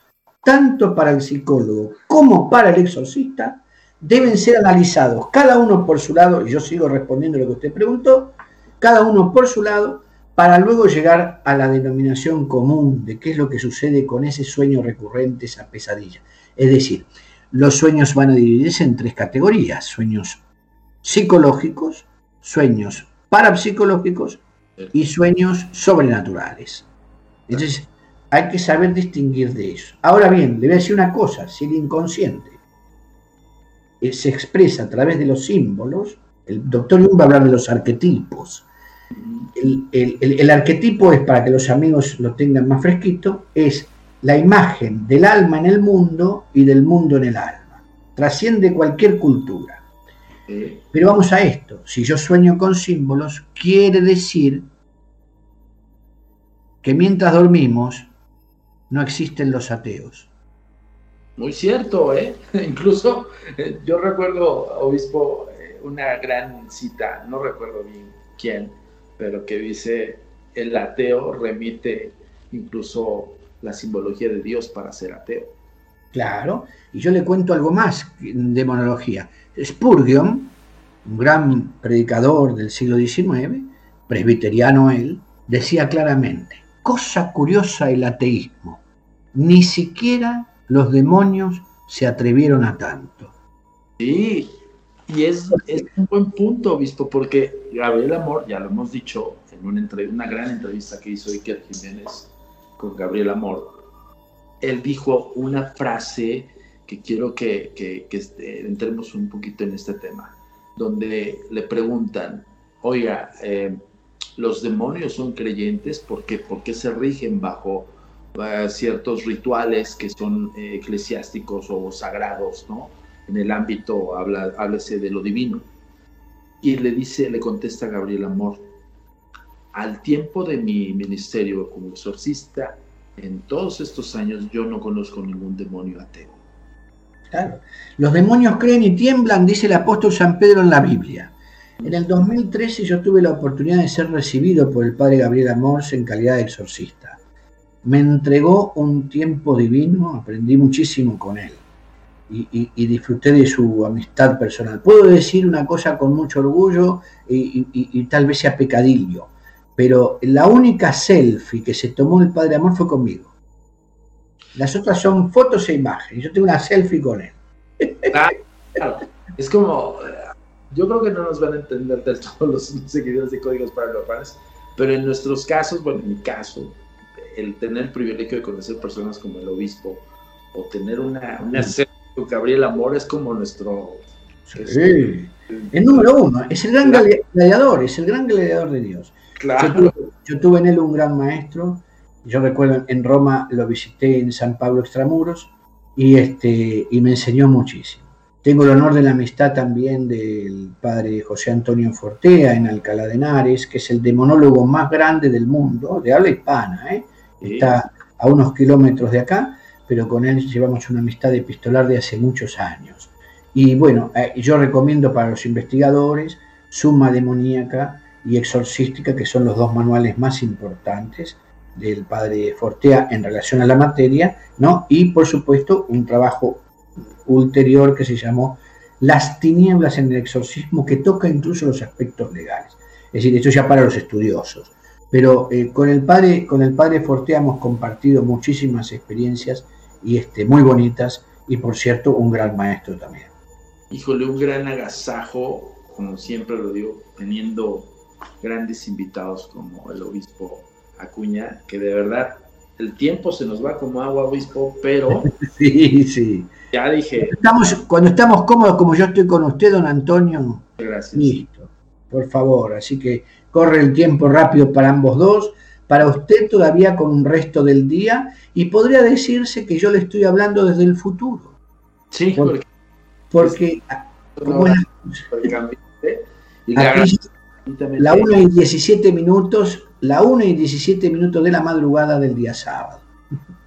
tanto para el psicólogo como para el exorcista, deben ser analizados, cada uno por su lado, y yo sigo respondiendo lo que usted preguntó, cada uno por su lado, para luego llegar a la denominación común de qué es lo que sucede con ese sueño recurrente, esa pesadilla. Es decir, los sueños van a dividirse en tres categorías, sueños psicológicos, sueños parapsicológicos y sueños sobrenaturales. Entonces, hay que saber distinguir de eso. Ahora bien, le voy a decir una cosa, si el inconsciente se expresa a través de los símbolos. El doctor Jung va a hablar de los arquetipos. El, el, el, el, arquetipo es, para que los amigos lo tengan más fresquito, es la imagen del alma en el mundo y del mundo en el alma. Trasciende cualquier cultura. Pero vamos a esto. Si yo sueño con símbolos, quiere decir que mientras dormimos no existen los ateos. Muy cierto, ¿eh? Incluso eh, yo recuerdo, obispo, eh, una gran cita, no recuerdo bien quién, pero que dice, el ateo remite incluso la simbología de Dios para ser ateo. Claro, y yo le cuento algo más de monología. Spurgeon, un gran predicador del siglo XIX, presbiteriano él, decía claramente, cosa curiosa el ateísmo, ni siquiera los demonios se atrevieron a tanto. Sí, y es, un buen punto, obispo, porque Gabriel Amor, ya lo hemos dicho en una, una gran entrevista que hizo Iker Jiménez con Gabriel Amor, él dijo una frase que quiero que, este, entremos un poquito en este tema, donde le preguntan, oiga, eh, los demonios son creyentes, ¿por qué? ¿Por qué se rigen bajo uh, ciertos rituales que son eh, eclesiásticos o sagrados, ¿no? En el ámbito, habla, háblese de lo divino. Y le dice, le contesta Gabriel Amor, al tiempo de mi ministerio como exorcista, en todos estos años yo no conozco ningún demonio ateo. Claro. Los demonios creen y tiemblan, dice el apóstol San Pedro en la Biblia. En el 2013 yo tuve la oportunidad de ser recibido por el padre Gabriel Amors en calidad de exorcista. Me entregó un tiempo divino, aprendí muchísimo con él y, disfruté de su amistad personal. Puedo decir una cosa con mucho orgullo y, tal vez sea pecadillo, pero la única selfie que se tomó el Padre Amor fue conmigo. Las otras son fotos e imágenes. Yo tengo una selfie con él. Claro, es como, yo creo que no nos van a entender del todo los seguidores de códigos para los padres, pero en nuestros casos, bueno, en mi caso, el tener el privilegio de conocer personas como el obispo o tener una, una selfie Gabriel Amor es como nuestro... Sí. el número uno, es el gran gladiador, es el gran gladiador de Dios. Claro. Yo tuve, en él un gran maestro, yo recuerdo en Roma lo visité en San Pablo Extramuros y, este, y me enseñó muchísimo. Tengo el honor de la amistad también del padre José Antonio Fortea en Alcalá de Henares, que es el demonólogo más grande del mundo, de habla hispana, ¿eh? Está a unos kilómetros de acá, pero con él llevamos una amistad epistolar de hace muchos años. Y bueno, eh, yo recomiendo para los investigadores Suma Demoníaca y Exorcística, que son los dos manuales más importantes del padre Fortea en relación a la materia, ¿no? Y por supuesto un trabajo ulterior que se llamó Las tinieblas en el exorcismo, que toca incluso los aspectos legales. Es decir, esto ya para los estudiosos. Pero eh, con, el padre, con el padre Fortea hemos compartido muchísimas experiencias y este, muy bonitas y por cierto un gran maestro también. Híjole, un gran agasajo, como siempre lo digo, teniendo grandes invitados como el obispo Acuña, que de verdad el tiempo se nos va como agua, obispo, pero... sí, sí. Ya dije... Estamos, cuando estamos cómodos como yo estoy con usted, don Antonio, Gracias. listo, por favor. Así que corre el tiempo rápido para ambos dos para usted todavía con un resto del día y podría decirse que yo le estoy hablando desde el futuro. Sí, porque, porque, la 1 y 17 minutos, la 1 y 17 minutos de la madrugada del día sábado.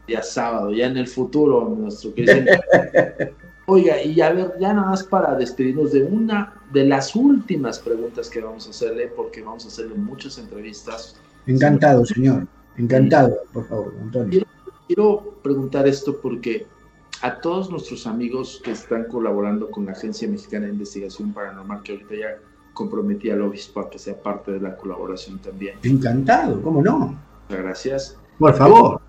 Día sábado, ya en el futuro, nuestro querido. Oiga, y a ver, ya nada más para despedirnos de una de las últimas preguntas que vamos a hacerle, porque vamos a hacerle muchas entrevistas Encantado, señor. Encantado, por favor, Antonio. Quiero, preguntar esto porque a todos nuestros amigos que están colaborando con la Agencia Mexicana de Investigación Paranormal, que ahorita ya comprometí al obispo a que sea parte de la colaboración también. Encantado, ¿cómo no? Muchas gracias. Por favor.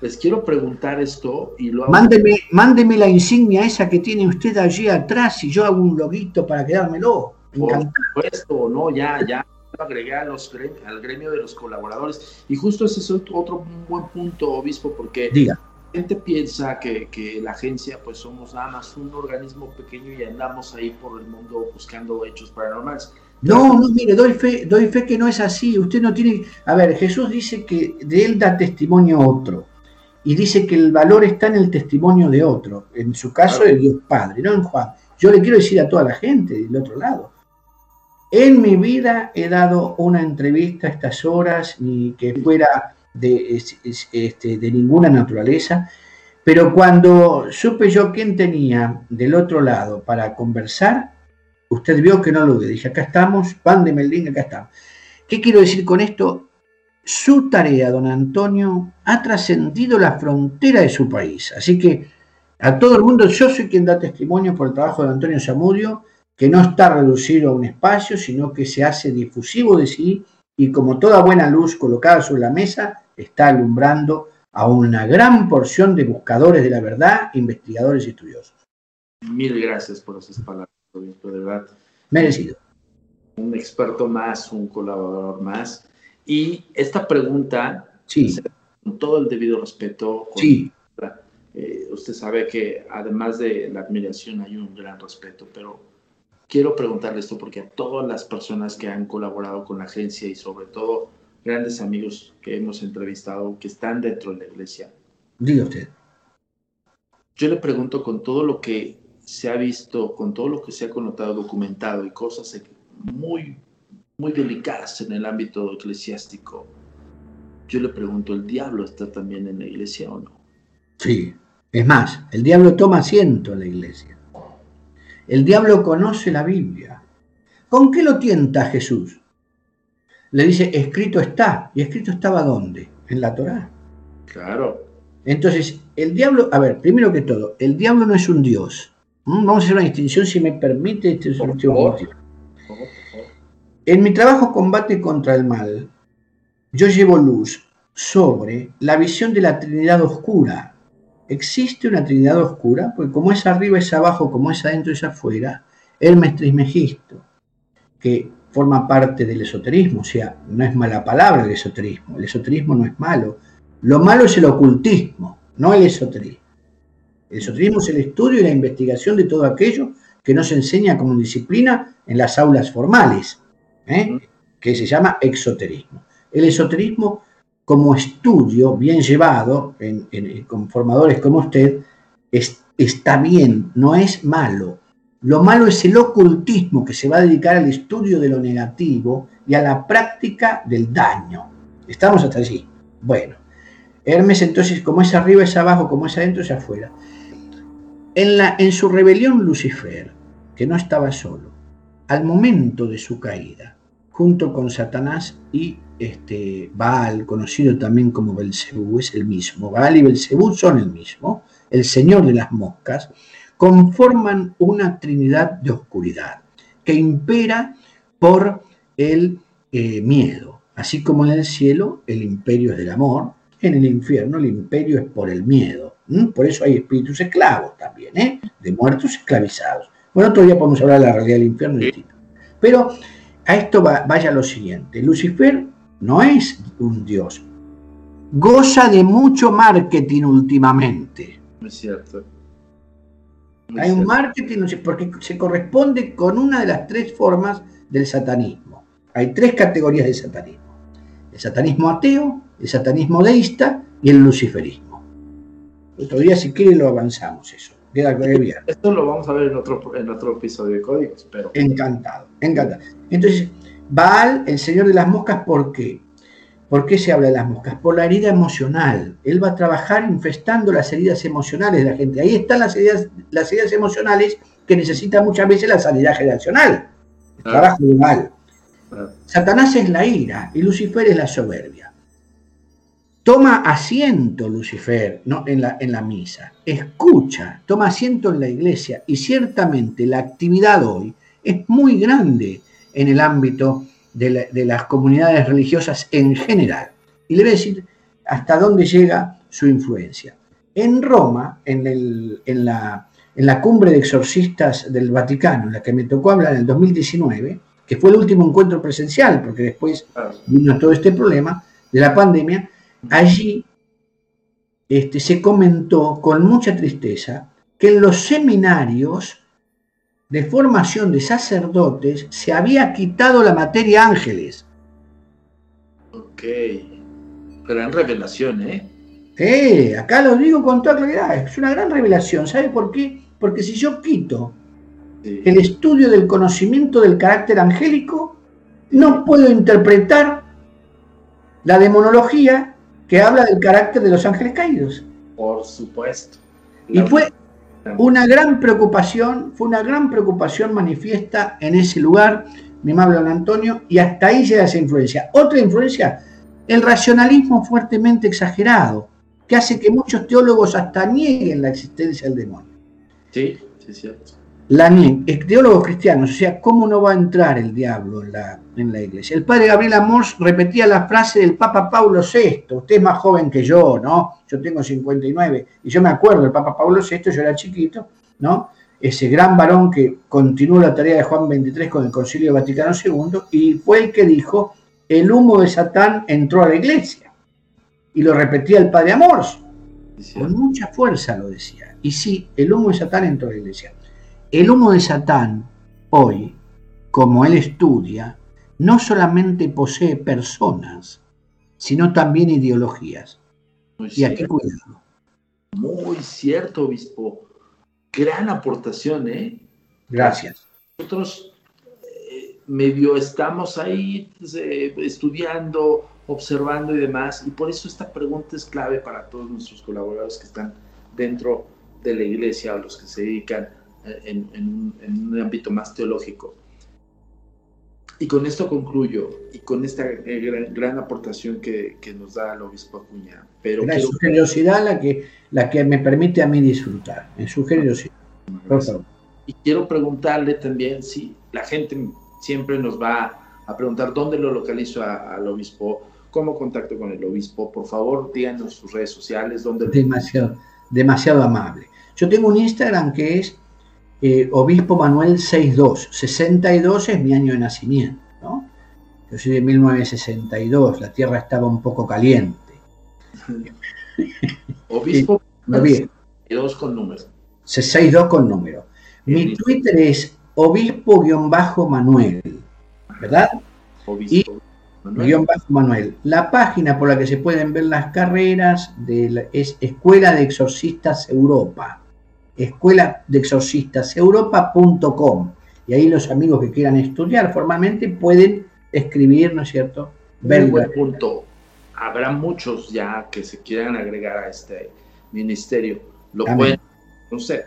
Les quiero preguntar esto y lo mándeme, mándeme la insignia esa que tiene usted allí atrás y yo hago un loguito para quedármelo. Por supuesto, no, ya, ya agregué a los, al gremio de los colaboradores. Y justo ese es otro buen punto, obispo, porque Diga. la gente piensa que, que, la agencia, pues somos nada más un organismo pequeño y andamos ahí por el mundo buscando hechos paranormales. No, no, mire, doy fe, doy fe que no es así. Usted no tiene. A ver, Jesús dice que de él da testimonio otro. Y dice que el valor está en el testimonio de otro. En su caso, el Dios Padre, no en Juan. Yo le quiero decir a toda la gente del otro lado en mi vida he dado una entrevista a estas horas, ni que fuera de, este, de ninguna naturaleza, pero cuando supe yo quién tenía del otro lado para conversar, usted vio que no lo dije, acá estamos, pándeme el link, acá estamos. ¿Qué quiero decir con esto? Su tarea, don Antonio, ha trascendido la frontera de su país. Así que a todo el mundo, yo soy quien da testimonio por el trabajo de Antonio Zamudio, que no está reducido a un espacio, sino que se hace difusivo de sí y como toda buena luz colocada sobre la mesa, está alumbrando a una gran porción de buscadores de la verdad, investigadores y estudiosos. Mil gracias por esas palabras, de verdad. Merecido. Un experto más, un colaborador más. Y esta pregunta, sí. con todo el debido respeto, sí. Eh, usted sabe que además de la admiración hay un gran respeto, pero quiero preguntarle esto porque a todas las personas que han colaborado con la agencia y sobre todo grandes amigos que hemos entrevistado que están dentro de la iglesia. Diga usted. Yo le pregunto con todo lo que se ha visto, con todo lo que se ha connotado, documentado y cosas muy, muy delicadas en el ámbito eclesiástico. Yo le pregunto, ¿el diablo está también en la iglesia o no? Sí, es más, el diablo toma asiento en la iglesia. El diablo conoce la Biblia, ¿Con qué lo tienta Jesús? Le dice, escrito está. ¿Y escrito estaba dónde? En la Torá. Claro. Entonces, el diablo, a ver, primero que todo, el diablo no es un dios. ¿Mm? Vamos a hacer una distinción, si me permite, este es el último motivo. En mi trabajo combate contra el mal, yo llevo luz sobre la visión de la Trinidad oscura. Existe una Trinidad oscura, porque como es arriba es abajo, como es adentro es afuera, Hermes Trismegisto, que forma parte del esoterismo, o sea, no es mala palabra el esoterismo, el esoterismo no es malo, lo malo es el ocultismo, no el esoterismo. El esoterismo es el estudio y la investigación de todo aquello que no se enseña como disciplina en las aulas formales, ¿eh? que se llama exoterismo. El esoterismo como estudio bien llevado con formadores como usted está bien, no es malo. Lo malo es el ocultismo que se va a dedicar al estudio de lo negativo y a la práctica del daño. ¿Estamos hasta allí? Bueno, Hermes entonces, como es arriba es abajo, como es adentro es afuera. En, la, en su rebelión Lucifer, que no estaba solo, al momento de su caída, junto con Satanás y este, Baal, conocido también como Belcebú, es el mismo. Baal y Belcebú son el mismo, el señor de las moscas, conforman una trinidad de oscuridad que impera por el eh, miedo. Así como en el cielo el imperio es del amor, en el infierno el imperio es por el miedo. Por eso hay espíritus esclavos también, ¿eh? de muertos esclavizados. Bueno, todavía podemos hablar de la realidad del infierno. Pero a esto vaya lo siguiente. Lucifer no es un dios. Goza de mucho marketing últimamente. Es cierto. Hay un marketing porque se corresponde con una de las tres formas del satanismo. Hay tres categorías de satanismo. El satanismo ateo, el satanismo deísta y el luciferismo. Otro día, si quiere, lo avanzamos eso. Queda bien. Esto lo vamos a ver en otro, en otro episodio de Códigos, pero... Encantado, encantado. Entonces, Baal, el señor de las moscas, ¿por qué? ¿Por qué se habla de las moscas? Por la herida emocional. Él va a trabajar infestando las heridas emocionales de la gente. Ahí están las heridas, las heridas emocionales que necesitan muchas veces la sanidad generacional. El trabajo de mal. Satanás es la ira y Lucifer es la soberbia. Toma asiento Lucifer ¿no? en, la, en la misa, escucha, toma asiento en la iglesia y ciertamente la actividad hoy es muy grande en el ámbito de, las comunidades religiosas en general. Y le voy a decir hasta dónde llega su influencia. En Roma, en, la, en la cumbre de exorcistas del Vaticano, en la que me tocó hablar en el 2019, que fue el último encuentro presencial, porque después vino todo este problema de la pandemia, allí este, se comentó con mucha tristeza que en los seminarios de formación de sacerdotes se había quitado la materia ángeles. Ok. Gran revelación, ¿eh? Sí, acá lo digo con toda claridad. Es una gran revelación. ¿Sabe por qué? Porque si yo quito el estudio del conocimiento del carácter angélico, no puedo interpretar la demonología que habla del carácter de los ángeles caídos. Por supuesto. Y fue una gran preocupación, fue una gran preocupación manifiesta en ese lugar, mi amable don Antonio, y hasta ahí llega esa influencia. Otra influencia, el racionalismo fuertemente exagerado, que hace que muchos teólogos hasta nieguen la existencia del demonio. Sí, sí, es cierto la, teólogos cristianos, o sea, ¿cómo no va a entrar el diablo en la, en la iglesia? El padre Gabriel Amors repetía la frase del Papa Pablo VI, usted es más joven que yo, ¿no? Yo tengo 59, y yo me acuerdo del Papa Pablo VI, yo era chiquito, ¿no? Ese gran varón que continuó la tarea de Juan XXIII con el Concilio Vaticano II, y fue el que dijo, el humo de Satán entró a la iglesia. Y lo repetía el padre Amors, con mucha fuerza lo decía. Y sí, el humo de Satán entró a la iglesia. El humo de Satán, hoy, como él estudia, no solamente posee personas, sino también ideologías. y aquí cuidado. Muy cierto, obispo. Gran aportación, ¿eh? Gracias. Nosotros eh, medio estamos ahí pues, eh, estudiando, observando y demás, y por eso esta pregunta es clave para todos nuestros colaboradores que están dentro de la iglesia o los que se dedican en, un ámbito más teológico. Y con esto concluyo, y con esta eh, gran, aportación que, nos da el obispo Acuña. Pero es su generosidad la que, la que me permite a mí disfrutar, en su generosidad. Y quiero preguntarle también si la gente siempre nos va a preguntar dónde lo localizo al obispo, cómo contacto con el obispo. Por favor, díganos sus redes sociales. Dónde demasiado, demasiado amable. Yo tengo un Instagram que es eh, Obispo Manuel 62. 62 es mi año de nacimiento, ¿no? Yo soy de 1962, la tierra estaba un poco caliente. Obispo Manuel 62 con número. 62 con número. Mi Twitter es obispo-manuel, ¿verdad? Obispo. Manuel. Manuel. La página por la que se pueden ver las carreras de es Escuela de Exorcistas Europa escuela de exorcistas europa.com y ahí los amigos que quieran estudiar formalmente pueden escribir, ¿no es cierto? Ver buen punto. Habrá muchos ya que se quieran agregar a este ministerio. Lo pueden conocer.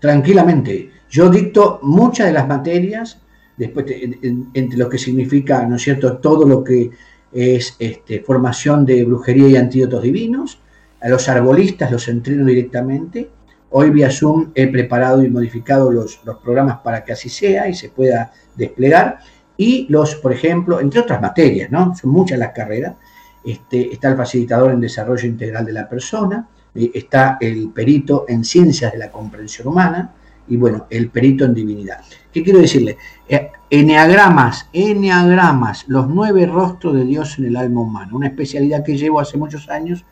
Tranquilamente. Yo dicto muchas de las materias, después entre lo que significa, ¿no es cierto?, todo lo que es este, formación de brujería y antídotos divinos. A los arbolistas los entreno directamente Hoy vía Zoom he preparado y modificado los, programas para que así sea y se pueda desplegar. Y los, por ejemplo, entre otras materias, ¿no? Son muchas las carreras. Este, está el facilitador en desarrollo integral de la persona, eh, está el perito en ciencias de la comprensión humana y bueno, el perito en divinidad. ¿Qué quiero decirle? Eh, eneagramas, eneagramas, los nueve rostros de Dios en el alma humana, una especialidad que llevo hace muchos años.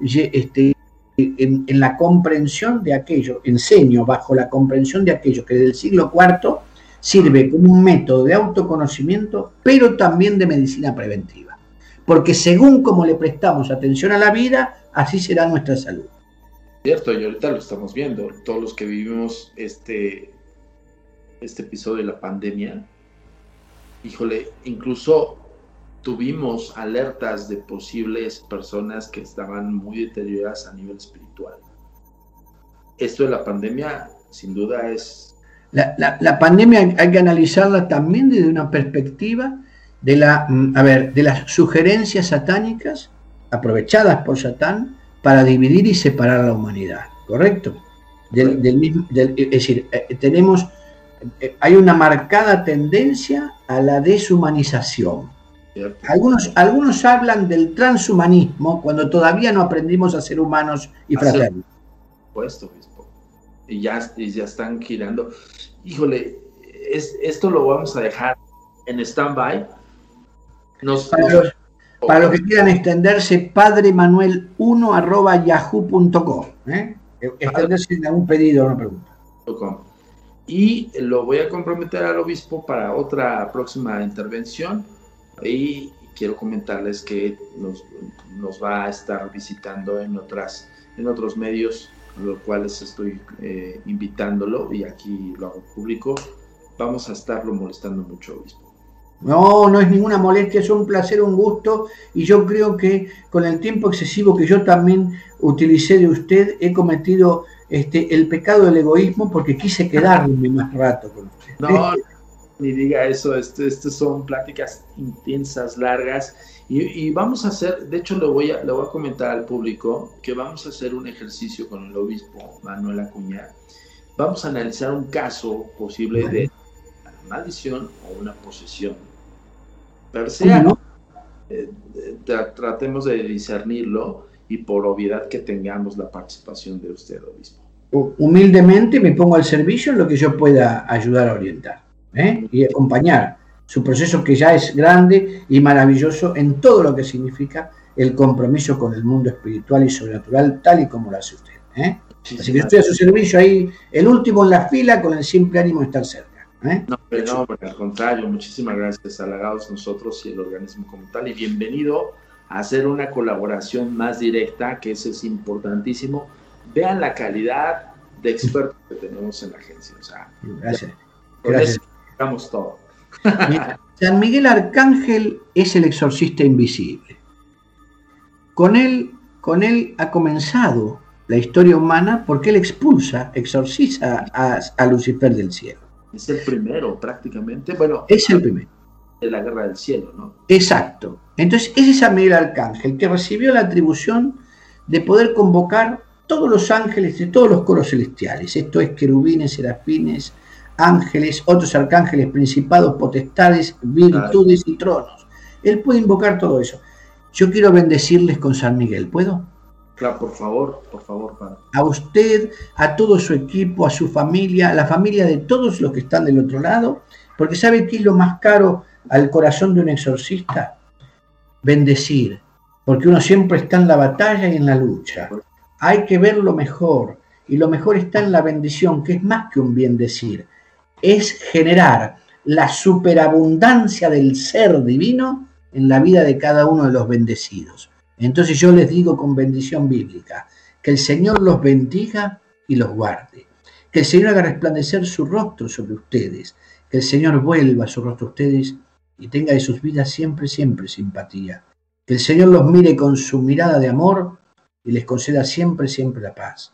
Este, en, la comprensión de aquello, enseño bajo la comprensión de aquello que desde el siglo IV sirve como un método de autoconocimiento, pero también de medicina preventiva. Porque según como le prestamos atención a la vida, así será nuestra salud. Cierto, y ahorita lo estamos viendo, todos los que vivimos este, este episodio de la pandemia, híjole, incluso tuvimos alertas de posibles personas que estaban muy deterioradas a nivel espiritual. Esto de la pandemia, sin duda, es... La, pandemia hay que analizarla también desde una perspectiva de, la, mm, a ver, de las sugerencias satánicas aprovechadas por Satán para dividir y separar a la humanidad, ¿correcto? Del, es decir, eh, tenemos, eh, hay una marcada tendencia a la deshumanización algunos, algunos hablan del transhumanismo cuando todavía no aprendimos a ser humanos y fraternos. Puesto, y ya, y ya están girando. Híjole, es, esto lo vamos a dejar en stand-by. para, los, que quieran extenderse, padremanuel1 arroba yahoo.com. ¿eh? Extenderse en algún pedido o una pregunta. Y lo voy a comprometer al obispo para otra próxima intervención y quiero comentarles que nos, nos, va a estar visitando en, otras, en otros medios, los cuales estoy eh, invitándolo y aquí lo hago público. Vamos a estarlo molestando mucho, obispo. No, no es ninguna molestia, es un placer, un gusto y yo creo que con el tiempo excesivo que yo también utilicé de usted he cometido este, el pecado del egoísmo porque quise quedarme más rato con usted. No, ni diga eso, estas este son pláticas intensas, largas, y, vamos a hacer, de hecho lo voy, a, lo voy a comentar al público, que vamos a hacer un ejercicio con el obispo Manuel Acuña. Vamos a analizar un caso posible de maldición o una posesión. Pero sea, eh, tratemos de discernirlo y por obviedad que tengamos la participación de usted, obispo. Humildemente me pongo al servicio en lo que yo pueda ayudar a orientar. ¿Eh? y acompañar su proceso que ya es grande y maravilloso en todo lo que significa el compromiso con el mundo espiritual y sobrenatural, tal y como lo hace usted. ¿eh? Así que estoy a su servicio ahí, el último en la fila, con el simple ánimo de estar cerca. ¿eh? No, pero no, al contrario, muchísimas gracias, halagados nosotros y el organismo como tal, y bienvenido a hacer una colaboración más directa, que eso es importantísimo. Vean la calidad de expertos que tenemos en la agencia. O sea, gracias. gracias todo. San Miguel Arcángel es el exorcista invisible. Con él, con él ha comenzado la historia humana porque él expulsa, exorciza a, Lucifer del cielo. Es el primero, prácticamente. Bueno, es el primero. de la guerra del cielo, ¿no? Exacto. Entonces, ese es San Miguel Arcángel que recibió la atribución de poder convocar todos los ángeles de todos los coros celestiales. Esto es querubines, serafines, ángeles, otros arcángeles, principados, potestades, virtudes y tronos. Él puede invocar todo eso. Yo quiero bendecirles con San Miguel, ¿puedo? Claro, por favor, por favor, Padre. A usted, a todo su equipo, a su familia, a la familia de todos los que están del otro lado, porque ¿sabe qué es lo más caro al corazón de un exorcista? Bendecir, porque uno siempre está en la batalla y en la lucha. Hay que ver lo mejor, y lo mejor está en la bendición, que es más que un bien decir, es generar la superabundancia del ser divino en la vida de cada uno de los bendecidos. Entonces yo les digo con bendición bíblica, que el Señor los bendiga y los guarde, que el Señor haga resplandecer su rostro sobre ustedes, que el Señor vuelva su rostro a ustedes y tenga de sus vidas siempre, siempre simpatía, que el Señor los mire con su mirada de amor y les conceda siempre, siempre la paz.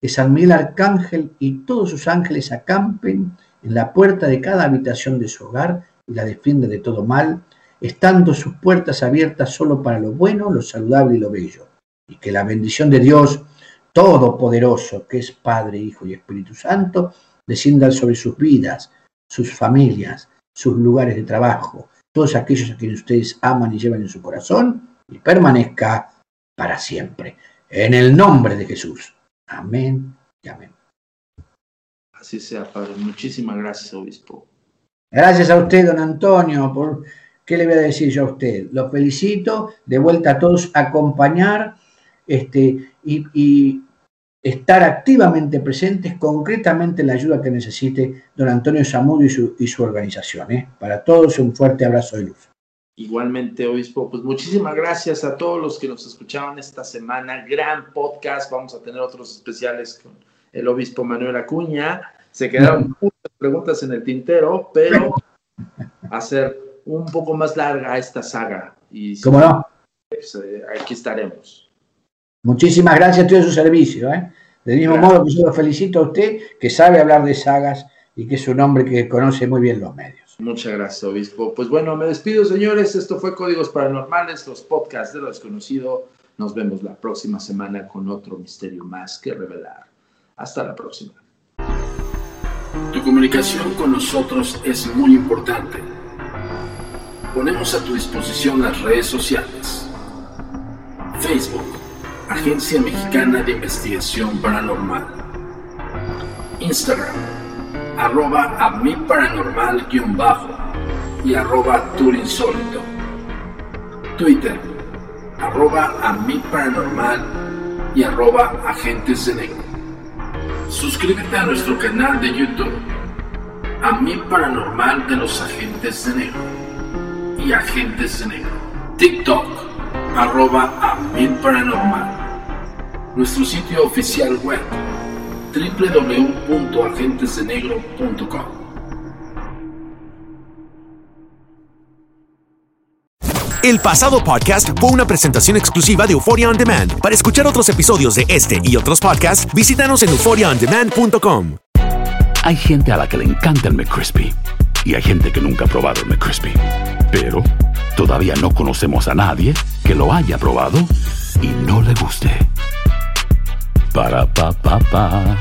Que San Miguel Arcángel y todos sus ángeles acampen en la puerta de cada habitación de su hogar y la defienda de todo mal, estando sus puertas abiertas solo para lo bueno, lo saludable y lo bello. Y que la bendición de Dios Todopoderoso, que es Padre, Hijo y Espíritu Santo, descienda sobre sus vidas, sus familias, sus lugares de trabajo, todos aquellos a quienes ustedes aman y llevan en su corazón, y permanezca para siempre. En el nombre de Jesús. Amén y amén. Así sea, Padre. Muchísimas gracias, Obispo. Gracias a usted, don Antonio, por ¿Qué le voy a decir yo a usted? Los felicito, de vuelta a todos, acompañar este, y, estar activamente presentes, concretamente en la ayuda que necesite don Antonio Zamudio y su, y su organización. ¿eh? Para todos un fuerte abrazo de luz. Igualmente, obispo, pues muchísimas gracias a todos los que nos escucharon esta semana. Gran podcast, vamos a tener otros especiales con el obispo Manuel Acuña. Se quedaron muchas preguntas en el tintero, pero hacer un poco más larga esta saga. Y ¿Cómo no? Pues, eh, aquí estaremos. Muchísimas gracias a todo su servicio. ¿eh? Del mismo modo que yo lo felicito a usted, que sabe hablar de sagas y que es un hombre que conoce muy bien los medios. Muchas gracias, obispo. Pues bueno, me despido, señores. Esto fue Códigos Paranormales, los podcasts de lo desconocido. Nos vemos la próxima semana con otro misterio más que revelar. Hasta la próxima. Tu comunicación con nosotros es muy importante ponemos a tu disposición las redes sociales. Facebook, Agencia Mexicana de Investigación Paranormal. Instagram, arroba a mi paranormal y arroba turinsólito. Twitter, arroba a mi paranormal y arroba agentes de negro. Suscríbete a nuestro canal de YouTube, a mi paranormal de los agentes de negro y Agentes de Negro. TikTok, arroba a mil paranormal. Nuestro sitio oficial web, www.agentesdenegro.com. El pasado podcast fue una presentación exclusiva de Euphoria On Demand. Para escuchar otros episodios de este y otros podcasts, visítanos en euphoriaondemand.com. Hay gente a la que le encanta el McCrispy y hay gente que nunca ha probado el McCrispy. Pero todavía no conocemos a nadie que lo haya probado y no le guste. Para pa pa pa.